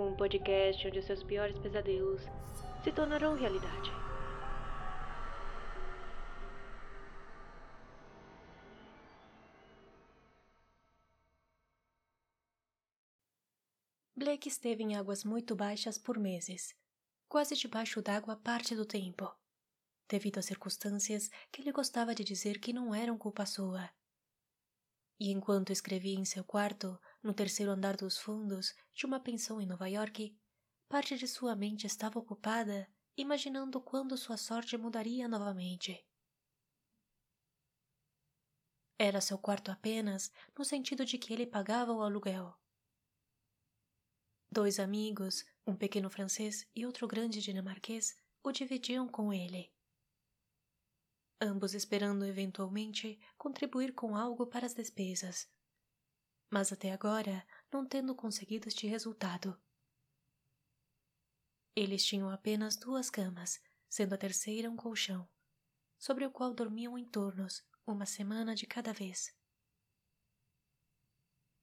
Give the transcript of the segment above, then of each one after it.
Um podcast onde seus piores pesadelos se tornarão realidade. Blake esteve em águas muito baixas por meses, quase debaixo d'água parte do tempo, devido a circunstâncias que ele gostava de dizer que não eram culpa sua. E enquanto escrevia em seu quarto, no terceiro andar dos fundos de uma pensão em Nova York, parte de sua mente estava ocupada imaginando quando sua sorte mudaria novamente. Era seu quarto apenas no sentido de que ele pagava o aluguel. Dois amigos, um pequeno francês e outro grande dinamarquês, o dividiam com ele. Ambos esperando eventualmente contribuir com algo para as despesas. Mas até agora não tendo conseguido este resultado. Eles tinham apenas duas camas, sendo a terceira um colchão, sobre o qual dormiam em tornos, uma semana de cada vez.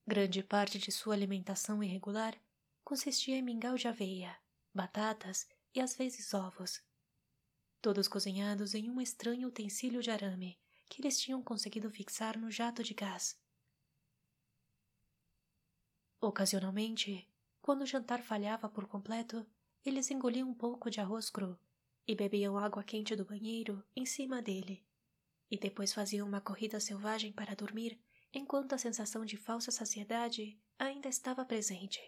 Grande parte de sua alimentação irregular consistia em mingau de aveia, batatas e às vezes ovos. Todos cozinhados em um estranho utensílio de arame que eles tinham conseguido fixar no jato de gás. Ocasionalmente, quando o jantar falhava por completo, eles engoliam um pouco de arroz cru e bebiam água quente do banheiro em cima dele, e depois faziam uma corrida selvagem para dormir enquanto a sensação de falsa saciedade ainda estava presente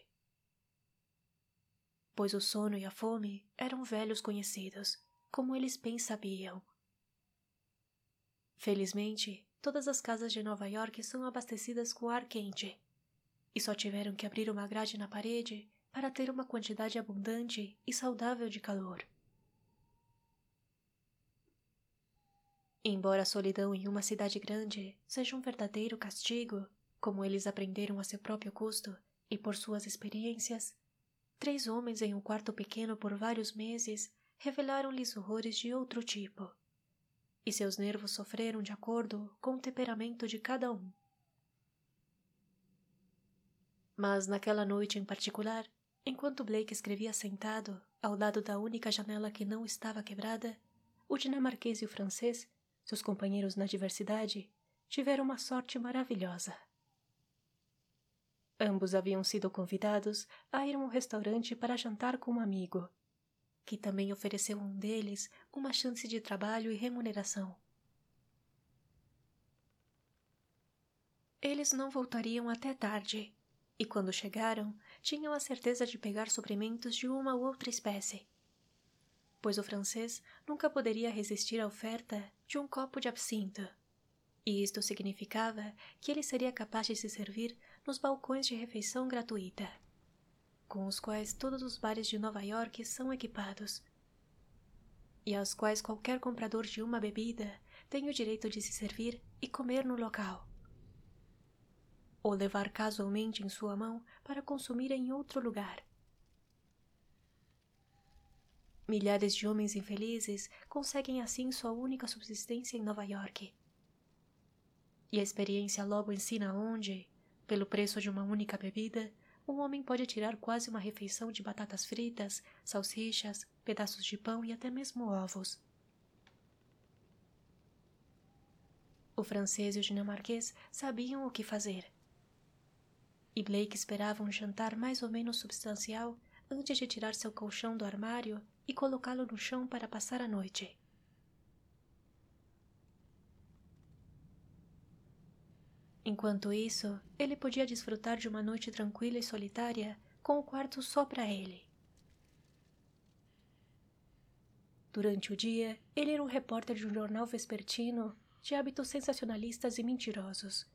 pois o sono e a fome eram velhos conhecidos, como eles bem sabiam. Felizmente, todas as casas de Nova York são abastecidas com ar quente, e só tiveram que abrir uma grade na parede para ter uma quantidade abundante e saudável de calor. Embora a solidão em uma cidade grande seja um verdadeiro castigo, como eles aprenderam a seu próprio custo e por suas experiências, Três homens em um quarto pequeno por vários meses revelaram-lhes horrores de outro tipo. E seus nervos sofreram de acordo com o temperamento de cada um. Mas naquela noite em particular, enquanto Blake escrevia sentado, ao lado da única janela que não estava quebrada, o dinamarquês e o francês, seus companheiros na diversidade, tiveram uma sorte maravilhosa. Ambos haviam sido convidados a ir a um restaurante para jantar com um amigo, que também ofereceu a um deles uma chance de trabalho e remuneração. Eles não voltariam até tarde, e quando chegaram, tinham a certeza de pegar suprimentos de uma ou outra espécie, pois o francês nunca poderia resistir à oferta de um copo de absinto, e isto significava que ele seria capaz de se servir nos balcões de refeição gratuita, com os quais todos os bares de Nova York são equipados, e aos quais qualquer comprador de uma bebida tem o direito de se servir e comer no local, ou levar casualmente em sua mão para consumir em outro lugar. Milhares de homens infelizes conseguem assim sua única subsistência em Nova York. E a experiência logo ensina onde, pelo preço de uma única bebida, um homem pode tirar quase uma refeição de batatas fritas, salsichas, pedaços de pão e até mesmo ovos. O francês e o dinamarquês sabiam o que fazer. E Blake esperava um jantar mais ou menos substancial antes de tirar seu colchão do armário e colocá-lo no chão para passar a noite. Enquanto isso, ele podia desfrutar de uma noite tranquila e solitária com o quarto só para ele. Durante o dia, ele era um repórter de um jornal vespertino de hábitos sensacionalistas e mentirosos.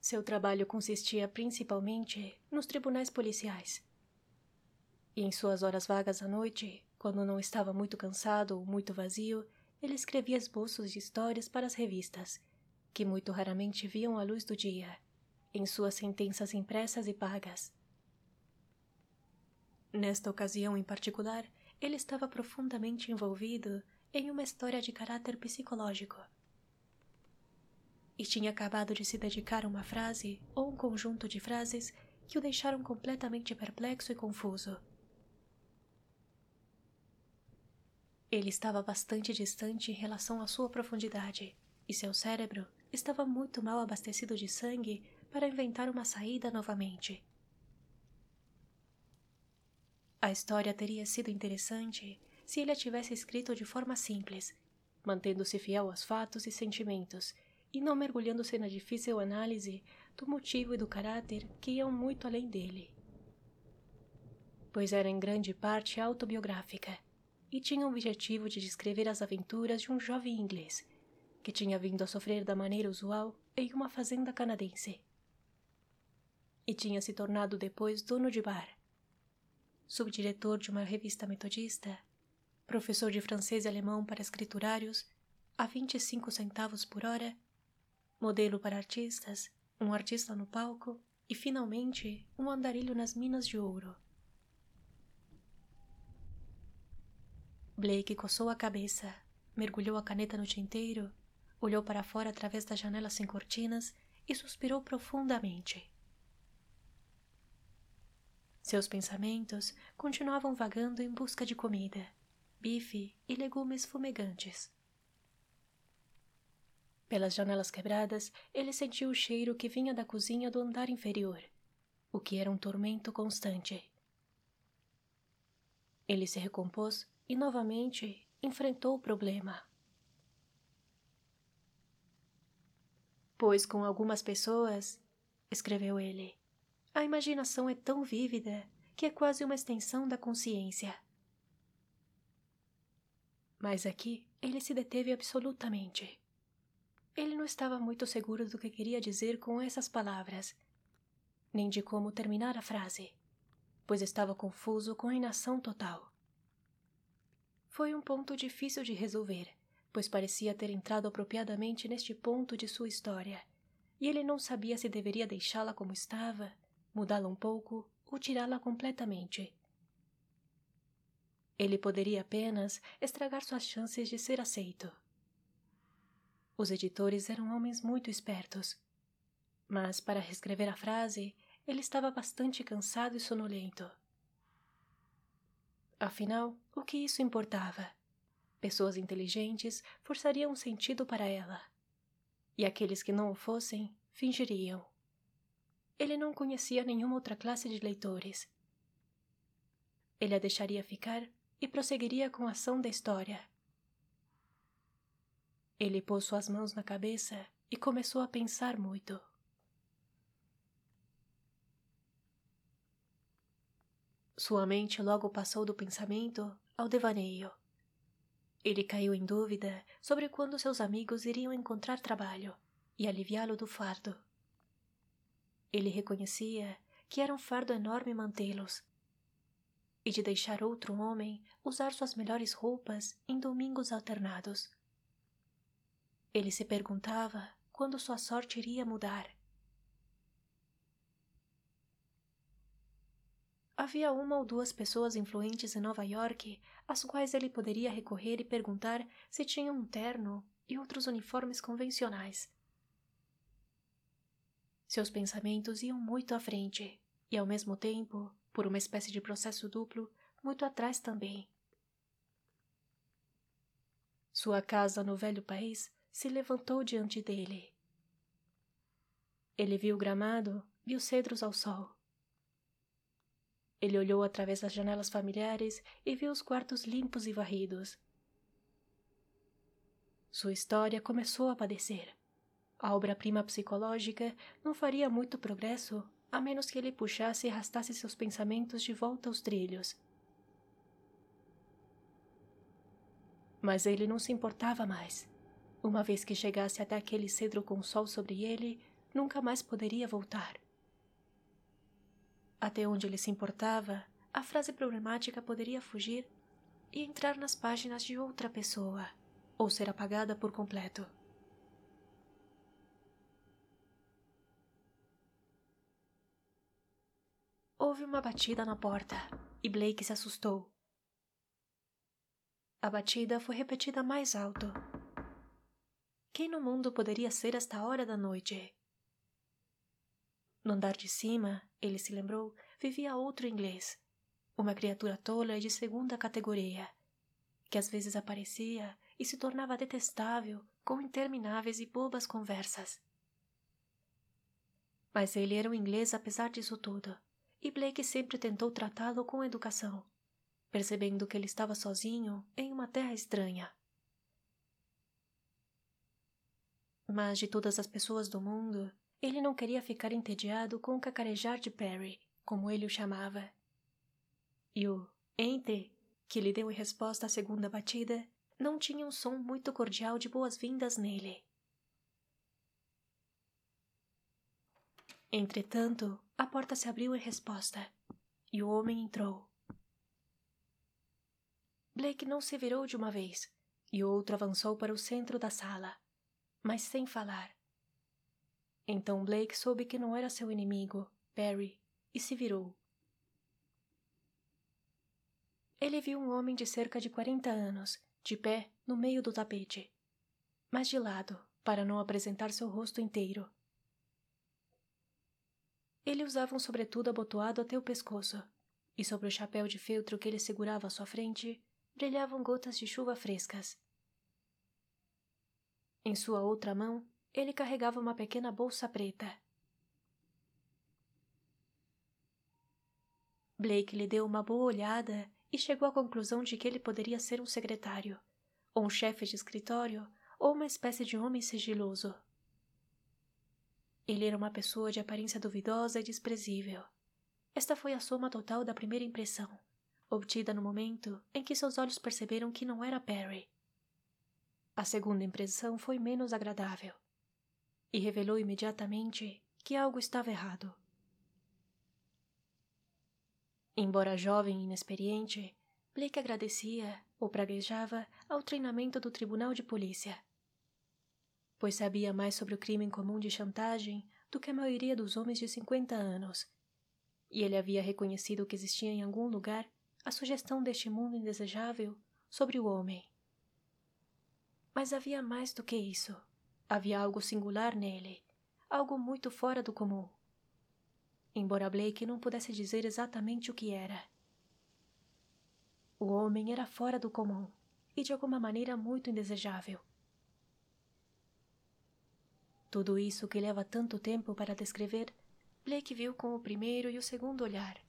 Seu trabalho consistia principalmente nos tribunais policiais. E em suas horas vagas à noite, quando não estava muito cansado ou muito vazio, ele escrevia esboços de histórias para as revistas que muito raramente viam a luz do dia, em suas sentenças impressas e pagas. Nesta ocasião em particular, ele estava profundamente envolvido em uma história de caráter psicológico. E tinha acabado de se dedicar a uma frase ou um conjunto de frases que o deixaram completamente perplexo e confuso. Ele estava bastante distante em relação à sua profundidade, e seu cérebro estava muito mal abastecido de sangue para inventar uma saída novamente. A história teria sido interessante se ele a tivesse escrito de forma simples, mantendo-se fiel aos fatos e sentimentos e não mergulhando-se na difícil análise do motivo e do caráter que iam muito além dele. Pois era em grande parte autobiográfica e tinha o objetivo de descrever as aventuras de um jovem inglês que tinha vindo a sofrer da maneira usual em uma fazenda canadense. E tinha se tornado depois dono de bar, subdiretor de uma revista metodista, professor de francês e alemão para escriturários a 25 centavos por hora, modelo para artistas, um artista no palco e, finalmente, um andarilho nas minas de ouro. Blake coçou a cabeça, mergulhou a caneta no tinteiro, olhou para fora através da janela sem cortinas e suspirou profundamente. Seus pensamentos continuavam vagando em busca de comida, bife e legumes fumegantes. Pelas janelas quebradas, ele sentiu o cheiro que vinha da cozinha do andar inferior, o que era um tormento constante. Ele se recompôs e novamente enfrentou o problema. Pois com algumas pessoas, escreveu ele, a imaginação é tão vívida que é quase uma extensão da consciência. Mas aqui ele se deteve absolutamente. Ele não estava muito seguro do que queria dizer com essas palavras, nem de como terminar a frase, pois estava confuso com a inação total. Foi um ponto difícil de resolver, pois parecia ter entrado apropriadamente neste ponto de sua história, e ele não sabia se deveria deixá-la como estava, mudá-la um pouco ou tirá-la completamente. Ele poderia apenas estragar suas chances de ser aceito. Os editores eram homens muito espertos. Mas, para reescrever a frase, ele estava bastante cansado e sonolento. Afinal, o que isso importava? Pessoas inteligentes forçariam um sentido para ela. E aqueles que não o fossem fingiriam. Ele não conhecia nenhuma outra classe de leitores. Ele a deixaria ficar e prosseguiria com a ação da história. Ele pôs suas mãos na cabeça e começou a pensar muito. Sua mente logo passou do pensamento ao devaneio. Ele caiu em dúvida sobre quando seus amigos iriam encontrar trabalho e aliviá-lo do fardo. Ele reconhecia que era um fardo enorme mantê-los e de deixar outro homem usar suas melhores roupas em domingos alternados. Ele se perguntava quando sua sorte iria mudar. Havia uma ou duas pessoas influentes em Nova York às quais ele poderia recorrer e perguntar se tinham um terno e outros uniformes convencionais. Seus pensamentos iam muito à frente e, ao mesmo tempo, por uma espécie de processo duplo, muito atrás também. Sua casa no velho país se levantou diante dele. Ele viu o gramado, viu cedros ao sol. Ele olhou através das janelas familiares e viu os quartos limpos e varridos. Sua história começou a padecer. A obra-prima psicológica não faria muito progresso a menos que ele puxasse e arrastasse seus pensamentos de volta aos trilhos. Mas ele não se importava mais. Uma vez que chegasse até aquele cedro com o sol sobre ele, nunca mais poderia voltar. Até onde ele se importava, a frase problemática poderia fugir e entrar nas páginas de outra pessoa, ou ser apagada por completo. Houve uma batida na porta e Blake se assustou. A batida foi repetida mais alto. Quem no mundo poderia ser esta hora da noite? No andar de cima, ele se lembrou, vivia outro inglês. Uma criatura tola e de segunda categoria, que às vezes aparecia e se tornava detestável com intermináveis e bobas conversas. Mas ele era um inglês apesar disso tudo, e Blake sempre tentou tratá-lo com educação, percebendo que ele estava sozinho em uma terra estranha. Mas de todas as pessoas do mundo, ele não queria ficar entediado com o cacarejar de Perry, como ele o chamava. E o ente, que lhe deu em resposta à segunda batida, não tinha um som muito cordial de boas-vindas nele. Entretanto, a porta se abriu em resposta, e o homem entrou. Blake não se virou de uma vez, e o outro avançou para o centro da sala, mas sem falar. Então Blake soube que não era seu inimigo, Perry, e se virou. Ele viu um homem de cerca de quarenta anos, de pé no meio do tapete, mas de lado, para não apresentar seu rosto inteiro. Ele usava um sobretudo abotoado até o pescoço, e sobre o chapéu de feltro que ele segurava à sua frente brilhavam gotas de chuva frescas. Em sua outra mão ele carregava uma pequena bolsa preta. Blake lhe deu uma boa olhada e chegou à conclusão de que ele poderia ser um secretário, ou um chefe de escritório, ou uma espécie de homem sigiloso. Ele era uma pessoa de aparência duvidosa e desprezível. Esta foi a soma total da primeira impressão, obtida no momento em que seus olhos perceberam que não era Perry. A segunda impressão foi menos agradável e revelou imediatamente que algo estava errado. Embora jovem e inexperiente, Blake agradecia ou praguejava ao treinamento do Tribunal de Polícia, pois sabia mais sobre o crime comum de chantagem do que a maioria dos homens de cinquenta anos, e ele havia reconhecido que existia em algum lugar a sugestão deste mundo indesejável sobre o homem. Mas havia mais do que isso. Havia algo singular nele, algo muito fora do comum. Embora Blake não pudesse dizer exatamente o que era. O homem era fora do comum e de alguma maneira muito indesejável. Tudo isso que leva tanto tempo para descrever, Blake viu com o primeiro e o segundo olhar.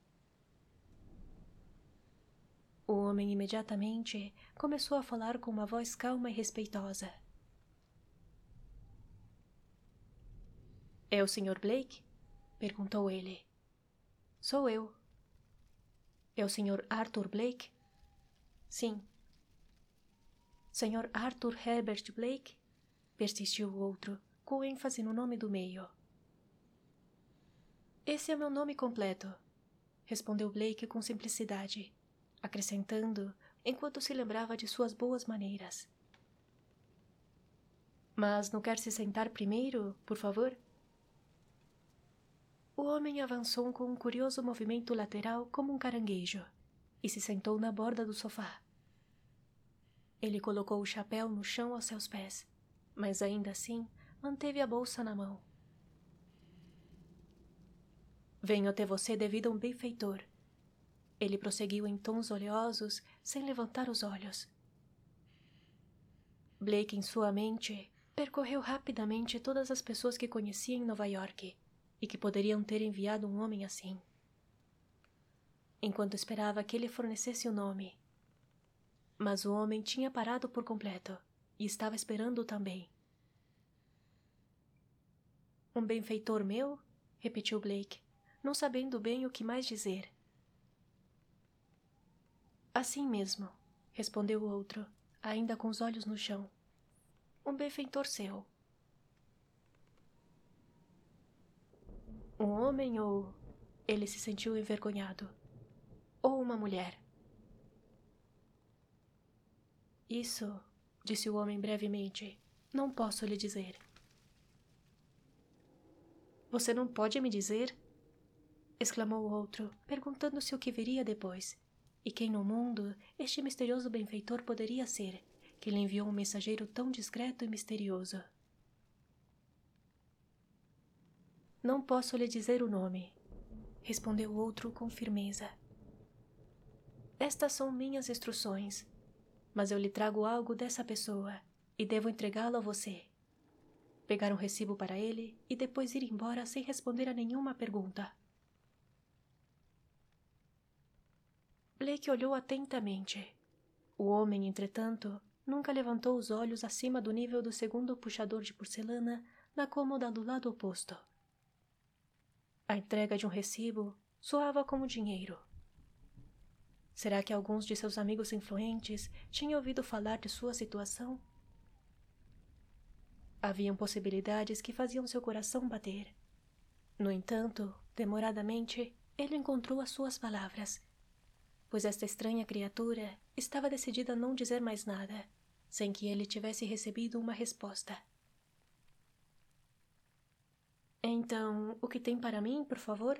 O homem imediatamente começou a falar com uma voz calma e respeitosa. É o Sr. Blake? perguntou ele. Sou eu. É o Sr. Arthur Blake? Sim. Sr. Arthur Herbert Blake? persistiu o outro, com ênfase no nome do meio. Esse é meu nome completo, respondeu Blake com simplicidade, acrescentando, enquanto se lembrava de suas boas maneiras. Mas não quer se sentar primeiro, por favor? O homem avançou com um curioso movimento lateral como um caranguejo e se sentou na borda do sofá. Ele colocou o chapéu no chão aos seus pés, mas ainda assim manteve a bolsa na mão. Venho até você devido a um benfeitor. Ele prosseguiu em tons oleosos, sem levantar os olhos. Blake, em sua mente, percorreu rapidamente todas as pessoas que conhecia em Nova York e que poderiam ter enviado um homem assim. Enquanto esperava que ele fornecesse o nome. Mas o homem tinha parado por completo e estava esperando também. Um benfeitor meu? repetiu Blake, não sabendo bem o que mais dizer. Assim mesmo, respondeu o outro, ainda com os olhos no chão. Um benfeitor seu. Um homem ou. Ele se sentiu envergonhado. Ou uma mulher. Isso, disse o homem brevemente, não posso lhe dizer. Você não pode me dizer? exclamou o outro, perguntando-se o que viria depois, e quem no mundo este misterioso benfeitor poderia ser, que lhe enviou um mensageiro tão discreto e misterioso. Não posso lhe dizer o nome, respondeu o outro com firmeza. Estas são minhas instruções, mas eu lhe trago algo dessa pessoa e devo entregá-lo a você. Pegar um recibo para ele e depois ir embora sem responder a nenhuma pergunta. Blake olhou atentamente. O homem, entretanto, nunca levantou os olhos acima do nível do segundo puxador de porcelana na cômoda do lado oposto. A entrega de um recibo soava como dinheiro. Será que alguns de seus amigos influentes tinham ouvido falar de sua situação? Haviam possibilidades que faziam seu coração bater. No entanto, demoradamente, ele encontrou as suas palavras, pois esta estranha criatura estava decidida a não dizer mais nada, sem que ele tivesse recebido uma resposta. Então, o que tem para mim, por favor?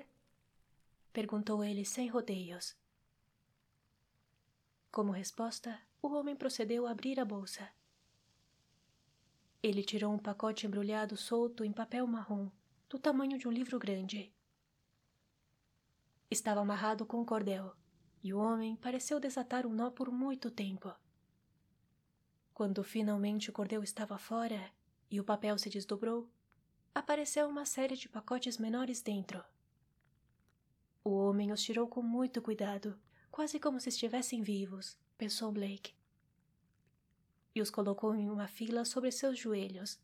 Perguntou ele sem rodeios. Como resposta, o homem procedeu a abrir a bolsa. Ele tirou um pacote embrulhado solto em papel marrom, do tamanho de um livro grande. Estava amarrado com um cordel, e o homem pareceu desatar um nó por muito tempo. Quando finalmente o cordel estava fora e o papel se desdobrou, apareceu uma série de pacotes menores dentro. O homem os tirou com muito cuidado, quase como se estivessem vivos, pensou Blake. E os colocou em uma fila sobre seus joelhos.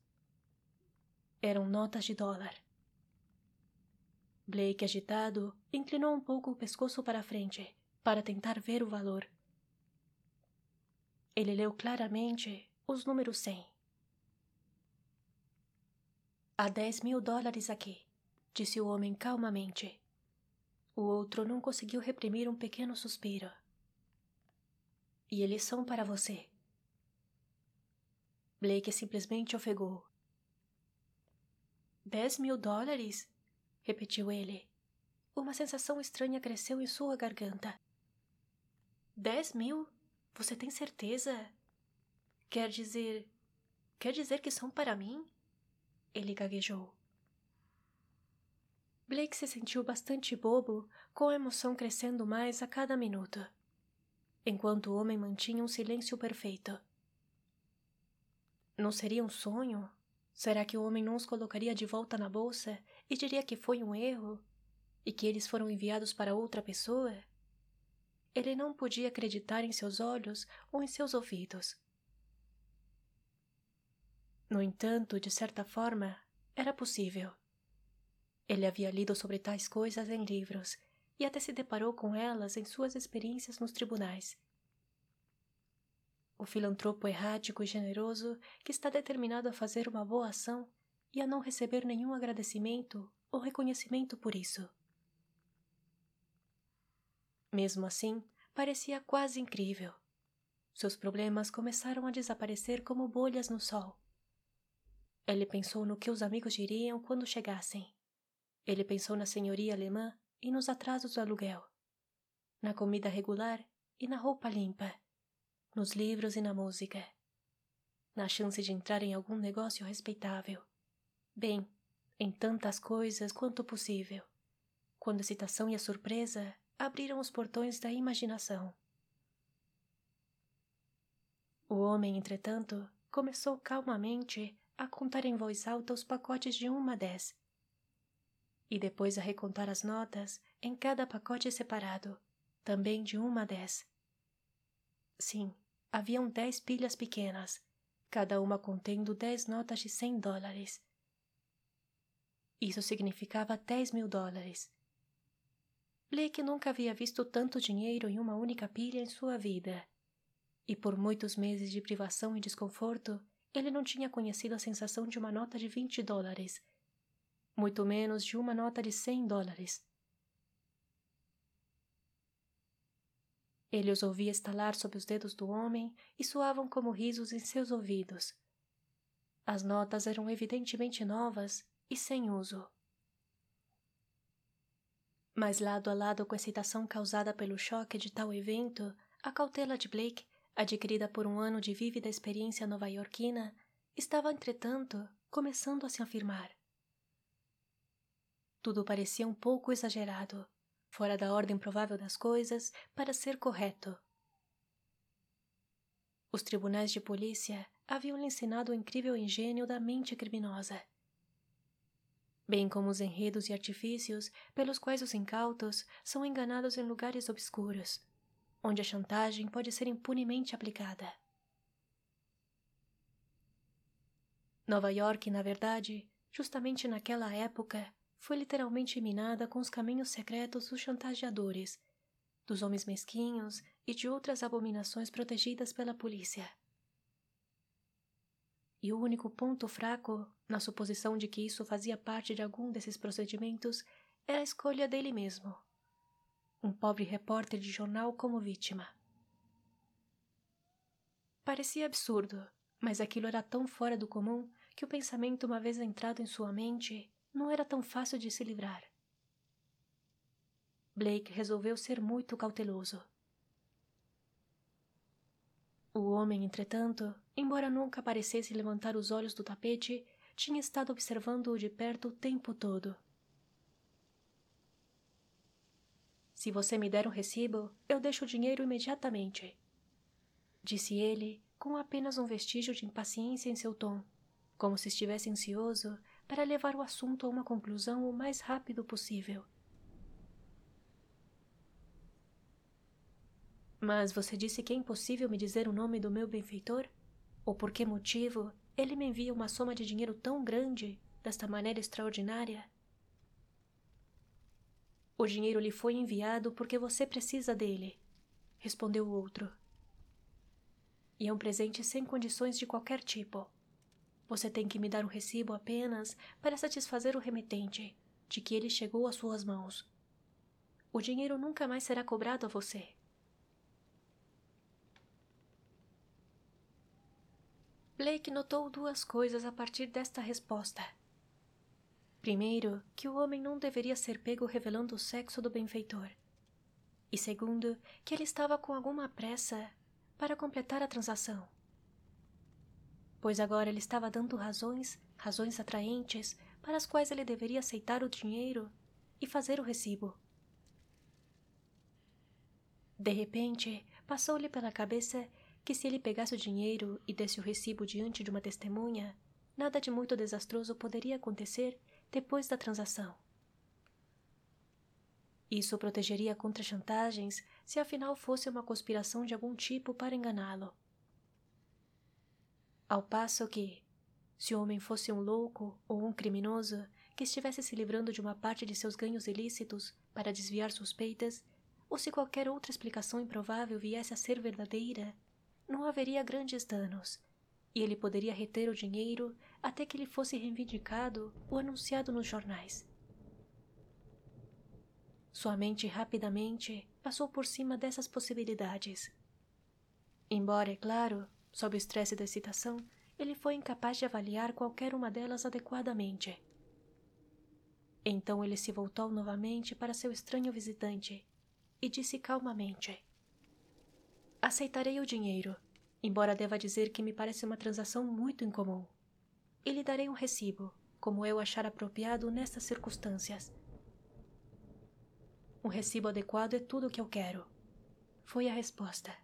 Eram notas de dólar. Blake, agitado, inclinou um pouco o pescoço para frente, para tentar ver o valor. Ele leu claramente os números cem. Há dez mil dólares aqui, disse o homem calmamente. O outro não conseguiu reprimir um pequeno suspiro. E eles são para você. Blake simplesmente ofegou. Dez mil dólares? repetiu ele. Uma sensação estranha cresceu em sua garganta. Dez mil? Você tem certeza? Quer dizer. Quer dizer que são para mim? Ele gaguejou. Blake se sentiu bastante bobo, com a emoção crescendo mais a cada minuto, enquanto o homem mantinha um silêncio perfeito. Não seria um sonho? Será que o homem não os colocaria de volta na bolsa e diria que foi um erro e que eles foram enviados para outra pessoa? Ele não podia acreditar em seus olhos ou em seus ouvidos. No entanto, de certa forma, era possível. Ele havia lido sobre tais coisas em livros e até se deparou com elas em suas experiências nos tribunais. O filantropo errático e generoso que está determinado a fazer uma boa ação e a não receber nenhum agradecimento ou reconhecimento por isso. Mesmo assim, parecia quase incrível. Seus problemas começaram a desaparecer como bolhas no sol. Ele pensou no que os amigos diriam quando chegassem. Ele pensou na senhoria alemã e nos atrasos do aluguel, na comida regular e na roupa limpa, nos livros e na música, na chance de entrar em algum negócio respeitável. Bem, em tantas coisas quanto possível, quando a excitação e a surpresa abriram os portões da imaginação. O homem, entretanto, começou calmamente a contar em voz alta os pacotes de uma a dez, e depois a recontar as notas em cada pacote separado, também de uma a dez. Sim, haviam dez pilhas pequenas, cada uma contendo dez notas de cem dólares. Isso significava dez mil dólares. Blake nunca havia visto tanto dinheiro em uma única pilha em sua vida. E por muitos meses de privação e desconforto, ele não tinha conhecido a sensação de uma nota de vinte dólares, muito menos de uma nota de cem dólares. Ele os ouvia estalar sob os dedos do homem e soavam como risos em seus ouvidos. As notas eram evidentemente novas e sem uso. Mas lado a lado com a excitação causada pelo choque de tal evento, a cautela de Blake adquirida por um ano de vívida experiência nova-iorquina, estava, entretanto, começando a se afirmar. Tudo parecia um pouco exagerado, fora da ordem provável das coisas para ser correto. Os tribunais de polícia haviam lhe ensinado o incrível engenho da mente criminosa. Bem como os enredos e artifícios pelos quais os incautos são enganados em lugares obscuros, onde a chantagem pode ser impunemente aplicada. Nova York, na verdade, justamente naquela época, foi literalmente minada com os caminhos secretos dos chantageadores, dos homens mesquinhos e de outras abominações protegidas pela polícia. E o único ponto fraco, na suposição de que isso fazia parte de algum desses procedimentos, era a escolha dele mesmo. Um pobre repórter de jornal como vítima. Parecia absurdo, mas aquilo era tão fora do comum que o pensamento, uma vez entrado em sua mente, não era tão fácil de se livrar. Blake resolveu ser muito cauteloso. O homem, entretanto, embora nunca parecesse levantar os olhos do tapete, tinha estado observando-o de perto o tempo todo. Se você me der um recibo, eu deixo o dinheiro imediatamente, disse ele, com apenas um vestígio de impaciência em seu tom, como se estivesse ansioso para levar o assunto a uma conclusão o mais rápido possível. Mas você disse que é impossível me dizer o nome do meu benfeitor? Ou por que motivo ele me envia uma soma de dinheiro tão grande, desta maneira extraordinária? O dinheiro lhe foi enviado porque você precisa dele, respondeu o outro e é um presente sem condições de qualquer tipo. Você tem que me dar um recibo apenas para satisfazer o remetente de que ele chegou às suas mãos. O dinheiro nunca mais será cobrado a você. Blake notou duas coisas a partir desta resposta. Primeiro, que o homem não deveria ser pego revelando o sexo do benfeitor. E segundo, que ele estava com alguma pressa para completar a transação. Pois agora ele estava dando razões, razões atraentes, para as quais ele deveria aceitar o dinheiro e fazer o recibo. De repente, passou-lhe pela cabeça que se ele pegasse o dinheiro e desse o recibo diante de uma testemunha, nada de muito desastroso poderia acontecer depois da transação. Isso o protegeria contra chantagens se afinal fosse uma conspiração de algum tipo para enganá-lo. Ao passo que, se o homem fosse um louco ou um criminoso que estivesse se livrando de uma parte de seus ganhos ilícitos para desviar suspeitas, ou se qualquer outra explicação improvável viesse a ser verdadeira, não haveria grandes danos, e ele poderia reter o dinheiro até que ele fosse reivindicado ou anunciado nos jornais. Sua mente rapidamente passou por cima dessas possibilidades. Embora, é claro, sob o estresse da excitação, ele foi incapaz de avaliar qualquer uma delas adequadamente. Então ele se voltou novamente para seu estranho visitante e disse calmamente: Aceitarei o dinheiro, embora deva dizer que me parece uma transação muito incomum. E lhe darei um recibo, como eu achar apropriado nestas circunstâncias um recibo adequado é tudo o que eu quero. Foi a resposta.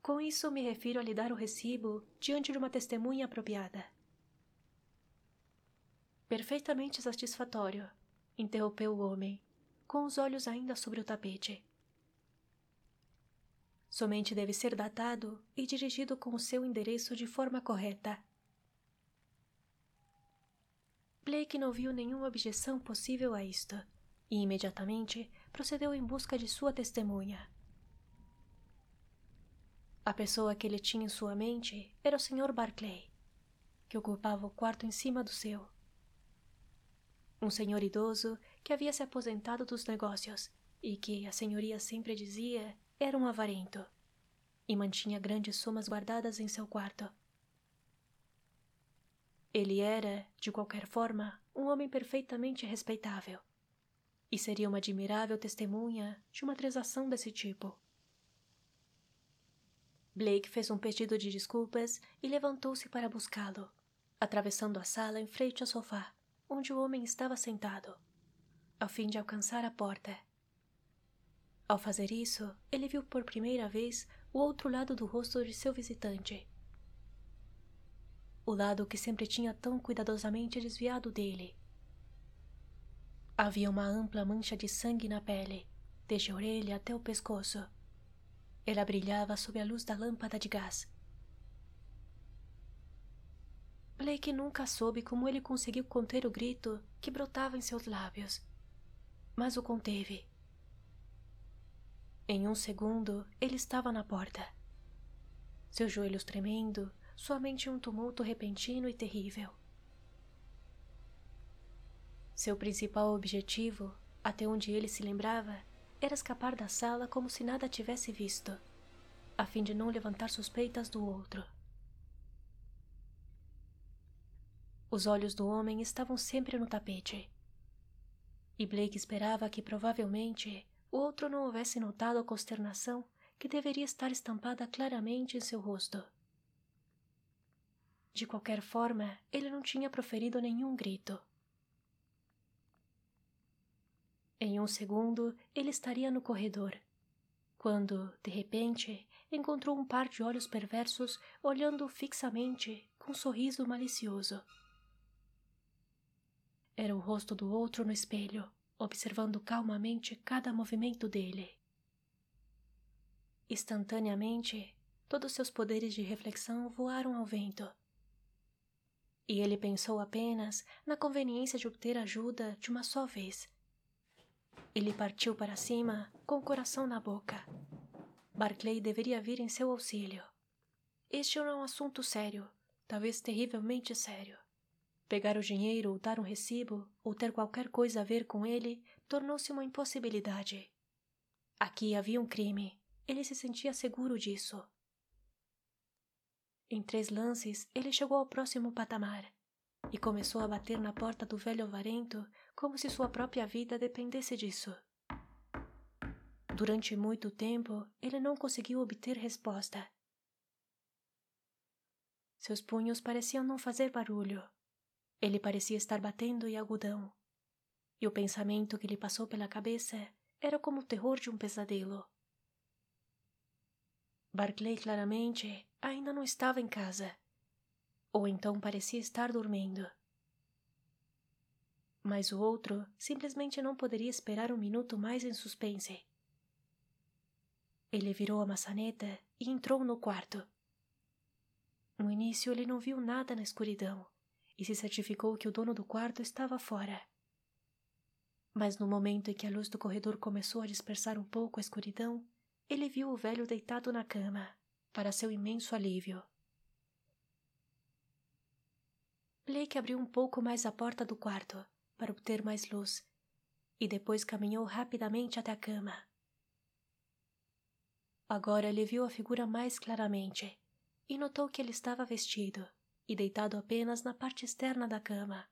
Com isso me refiro a lhe dar o recibo diante de uma testemunha apropriada. Perfeitamente satisfatório, interrompeu o homem, com os olhos ainda sobre o tapete. Somente deve ser datado e dirigido com o seu endereço de forma correta. Blake não viu nenhuma objeção possível a isto, e imediatamente procedeu em busca de sua testemunha. A pessoa que ele tinha em sua mente era o Sr. Barclay, que ocupava o quarto em cima do seu. Um senhor idoso que havia se aposentado dos negócios e que, a senhoria sempre dizia, era um avarento, e mantinha grandes somas guardadas em seu quarto. Ele era, de qualquer forma, um homem perfeitamente respeitável. E seria uma admirável testemunha de uma transação desse tipo. Blake fez um pedido de desculpas e levantou-se para buscá-lo, atravessando a sala em frente ao sofá, onde o homem estava sentado, a fim de alcançar a porta. Ao fazer isso, ele viu por primeira vez o outro lado do rosto de seu visitante. O lado que sempre tinha tão cuidadosamente desviado dele. Havia uma ampla mancha de sangue na pele, desde a orelha até o pescoço. Ela brilhava sob a luz da lâmpada de gás. Blake nunca soube como ele conseguiu conter o grito que brotava em seus lábios, mas o conteve. Em um segundo, ele estava na porta. Seus joelhos tremendo, sua mente um tumulto repentino e terrível. Seu principal objetivo, até onde ele se lembrava, era escapar da sala como se nada tivesse visto, a fim de não levantar suspeitas do outro. Os olhos do homem estavam sempre no tapete. E Blake esperava que provavelmente outro não houvesse notado a consternação que deveria estar estampada claramente em seu rosto. De qualquer forma, ele não tinha proferido nenhum grito. Em um segundo, ele estaria no corredor, quando, de repente, encontrou um par de olhos perversos olhando fixamente com um sorriso malicioso. Era o rosto do outro no espelho, observando calmamente cada movimento dele. Instantaneamente, todos seus poderes de reflexão voaram ao vento. E ele pensou apenas na conveniência de obter ajuda de uma só vez. Ele partiu para cima, com o coração na boca. Barclay deveria vir em seu auxílio. Este era um assunto sério, talvez terrivelmente sério. Pegar o dinheiro ou dar um recibo ou ter qualquer coisa a ver com ele tornou-se uma impossibilidade. Aqui havia um crime. Ele se sentia seguro disso. Em três lances, ele chegou ao próximo patamar e começou a bater na porta do velho avarento como se sua própria vida dependesse disso. Durante muito tempo, ele não conseguiu obter resposta. Seus punhos pareciam não fazer barulho ele parecia estar batendo em agudão, e o pensamento que lhe passou pela cabeça era como o terror de um pesadelo. Barclay claramente ainda não estava em casa, ou então parecia estar dormindo. Mas o outro simplesmente não poderia esperar um minuto mais em suspense. Ele virou a maçaneta e entrou no quarto. No início ele não viu nada na escuridão e se certificou que o dono do quarto estava fora. Mas no momento em que a luz do corredor começou a dispersar um pouco a escuridão, ele viu o velho deitado na cama, para seu imenso alívio. Blake abriu um pouco mais a porta do quarto, para obter mais luz, e depois caminhou rapidamente até a cama. Agora ele viu a figura mais claramente e notou que ele estava vestido e deitado apenas na parte externa da cama.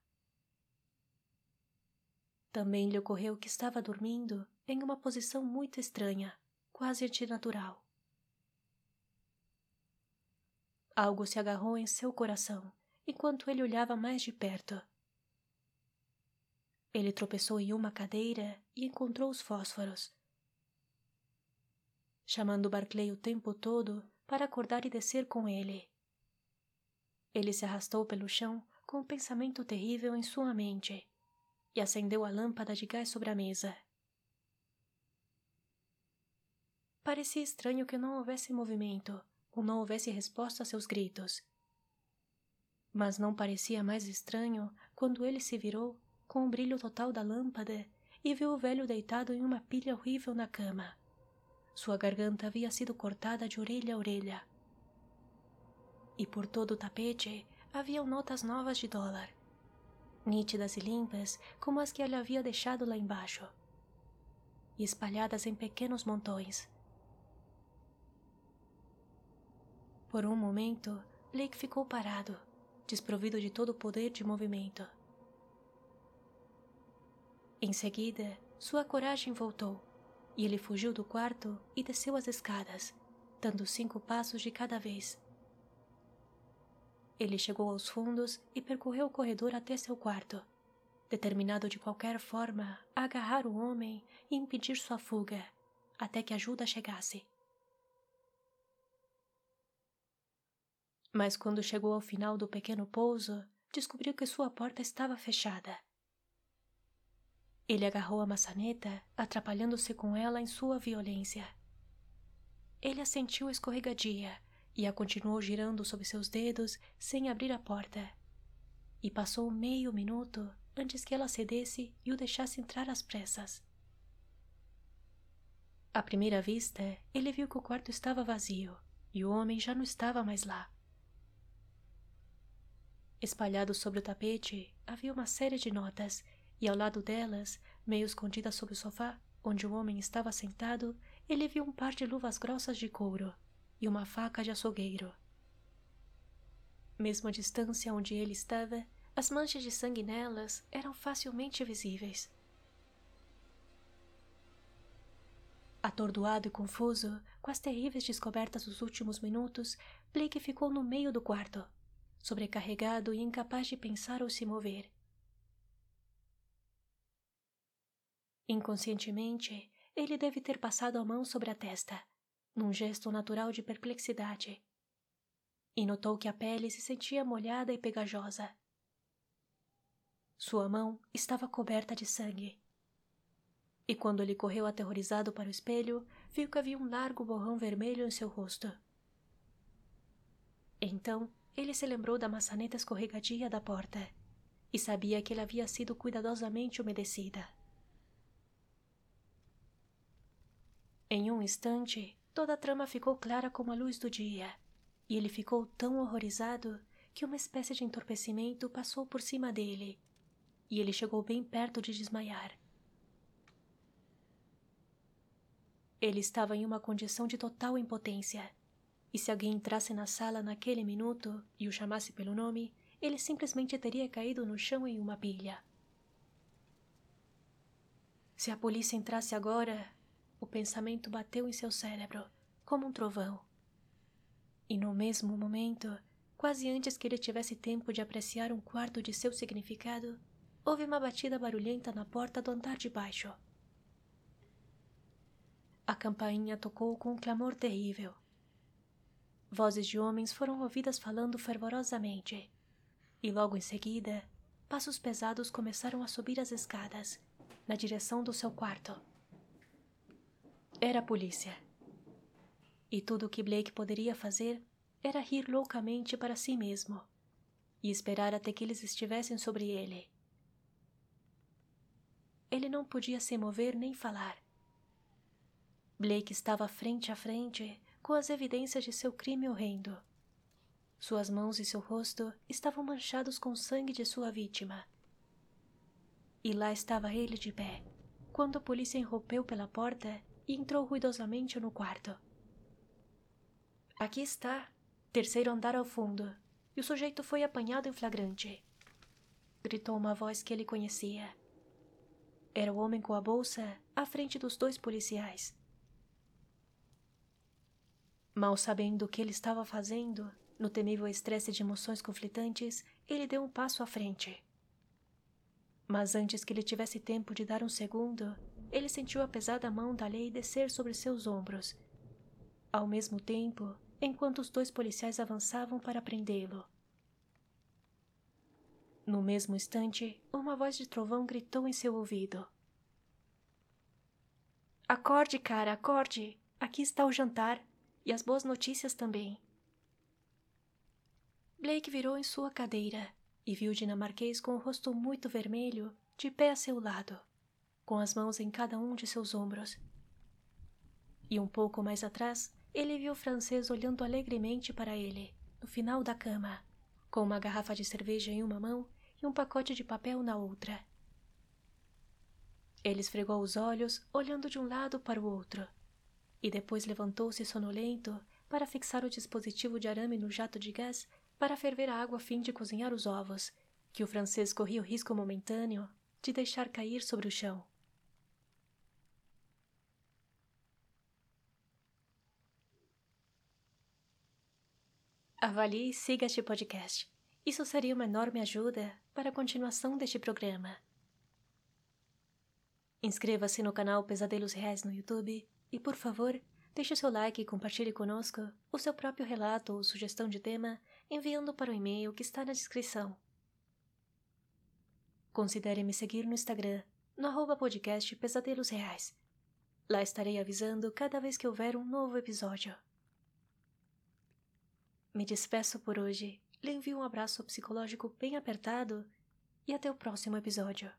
Também lhe ocorreu que estava dormindo em uma posição muito estranha, quase antinatural. Algo se agarrou em seu coração enquanto ele olhava mais de perto. Ele tropeçou em uma cadeira e encontrou os fósforos. Chamando Barclay o tempo todo para acordar e descer com ele. Ele se arrastou pelo chão com um pensamento terrível em sua mente e acendeu a lâmpada de gás sobre a mesa. Parecia estranho que não houvesse movimento ou não houvesse resposta a seus gritos. Mas não parecia mais estranho quando ele se virou com o brilho total da lâmpada e viu o velho deitado em uma pilha horrível na cama. Sua garganta havia sido cortada de orelha a orelha e por todo o tapete haviam notas novas de dólar, nítidas e limpas como as que ele havia deixado lá embaixo, e espalhadas em pequenos montões. Por um momento, Blake ficou parado, desprovido de todo o poder de movimento. Em seguida, sua coragem voltou e ele fugiu do quarto e desceu as escadas, dando cinco passos de cada vez. Ele chegou aos fundos e percorreu o corredor até seu quarto. determinado de qualquer forma a agarrar o homem e impedir sua fuga, até que ajuda chegasse. Mas quando chegou ao final do pequeno pouso, descobriu que sua porta estava fechada. Ele agarrou a maçaneta, atrapalhando-se com ela em sua violência. Ele a sentiu escorregadia e a continuou girando sob seus dedos sem abrir a porta. E passou meio minuto antes que ela cedesse e o deixasse entrar às pressas. À primeira vista, ele viu que o quarto estava vazio e o homem já não estava mais lá. Espalhado sobre o tapete havia uma série de notas, e ao lado delas, meio escondida sob o sofá, onde o homem estava sentado, ele viu um par de luvas grossas de couro e uma faca de açougueiro. Mesmo à distância onde ele estava, as manchas de sangue nelas eram facilmente visíveis. Atordoado e confuso, com as terríveis descobertas dos últimos minutos, Blake ficou no meio do quarto, sobrecarregado e incapaz de pensar ou se mover. Inconscientemente, ele deve ter passado a mão sobre a testa, num gesto natural de perplexidade, e notou que a pele se sentia molhada e pegajosa. Sua mão estava coberta de sangue. E quando ele correu aterrorizado para o espelho, viu que havia um largo borrão vermelho em seu rosto. Então, ele se lembrou da maçaneta escorregadia da porta e sabia que ela havia sido cuidadosamente umedecida. Em um instante, toda a trama ficou clara como a luz do dia, e ele ficou tão horrorizado que uma espécie de entorpecimento passou por cima dele e ele chegou bem perto de desmaiar. Ele estava em uma condição de total impotência, e se alguém entrasse na sala naquele minuto e o chamasse pelo nome, ele simplesmente teria caído no chão em uma pilha. Se a polícia entrasse agora, o pensamento bateu em seu cérebro como um trovão. E no mesmo momento, quase antes que ele tivesse tempo de apreciar um quarto de seu significado, houve uma batida barulhenta na porta do andar de baixo. A campainha tocou com um clamor terrível. Vozes de homens foram ouvidas falando fervorosamente, e logo em seguida, passos pesados começaram a subir as escadas, na direção do seu quarto. Era a polícia. E tudo o que Blake poderia fazer era rir loucamente para si mesmo e esperar até que eles estivessem sobre ele. Ele não podia se mover nem falar. Blake estava frente a frente com as evidências de seu crime horrendo. Suas mãos e seu rosto estavam manchados com o sangue de sua vítima. E lá estava ele de pé, quando a polícia irrompeu pela porta e entrou ruidosamente no quarto. Aqui está, terceiro andar ao fundo, e o sujeito foi apanhado em flagrante. Gritou uma voz que ele conhecia. Era o homem com a bolsa à frente dos dois policiais. Mal sabendo o que ele estava fazendo, no temível estresse de emoções conflitantes, ele deu um passo à frente. Mas antes que ele tivesse tempo de dar um segundo, ele sentiu a pesada mão da lei descer sobre seus ombros. Ao mesmo tempo, enquanto os dois policiais avançavam para prendê-lo. No mesmo instante, uma voz de trovão gritou em seu ouvido. Acorde, cara, acorde! Aqui está o jantar e as boas notícias também. Blake virou em sua cadeira e viu o dinamarquês com o rosto muito vermelho, de pé a seu lado, com as mãos em cada um de seus ombros. E um pouco mais atrás, ele viu o francês olhando alegremente para ele, no final da cama com uma garrafa de cerveja em uma mão e um pacote de papel na outra. Ele esfregou os olhos, olhando de um lado para o outro, e depois levantou-se sonolento para fixar o dispositivo de arame no jato de gás para ferver a água a fim de cozinhar os ovos, que o francês corria o risco momentâneo de deixar cair sobre o chão. Avalie e siga este podcast. Isso seria uma enorme ajuda para a continuação deste programa. Inscreva-se no canal Pesadelos Reais no YouTube e, por favor, deixe seu like e compartilhe conosco o seu próprio relato ou sugestão de tema enviando para o e-mail que está na descrição. Considere me seguir no Instagram, no arroba podcast Pesadelos Reais. Lá estarei avisando cada vez que houver um novo episódio. Me despeço por hoje, lhe envio um abraço psicológico bem apertado e até o próximo episódio.